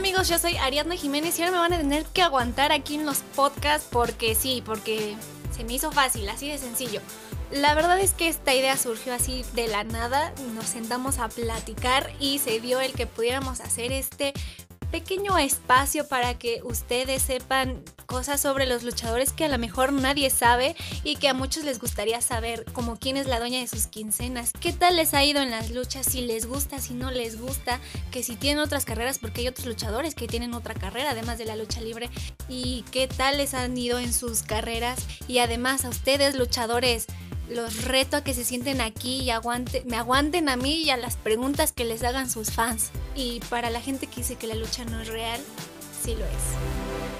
amigos? Yo soy Ariadna Jiménez y ahora me van a tener que aguantar aquí en los podcasts porque sí, porque se me hizo fácil, así de sencillo. La verdad es que esta idea surgió así de la nada, nos sentamos a platicar y se dio el que pudiéramos hacer este pequeño espacio para que ustedes sepan cosas sobre los luchadores que a lo mejor nadie sabe y que a muchos les gustaría saber, como quién es la dueña de sus quincenas, qué tal les ha ido en las luchas, si les gusta, si no les gusta, que si tienen otras carreras, porque hay otros luchadores que tienen otra carrera además de la lucha libre, y qué tal les han ido en sus carreras y además a ustedes luchadores los reto a que se sienten aquí y aguante, me aguanten a mí y a las preguntas que les hagan sus fans. Y para la gente que dice que la lucha no es real, sí lo es.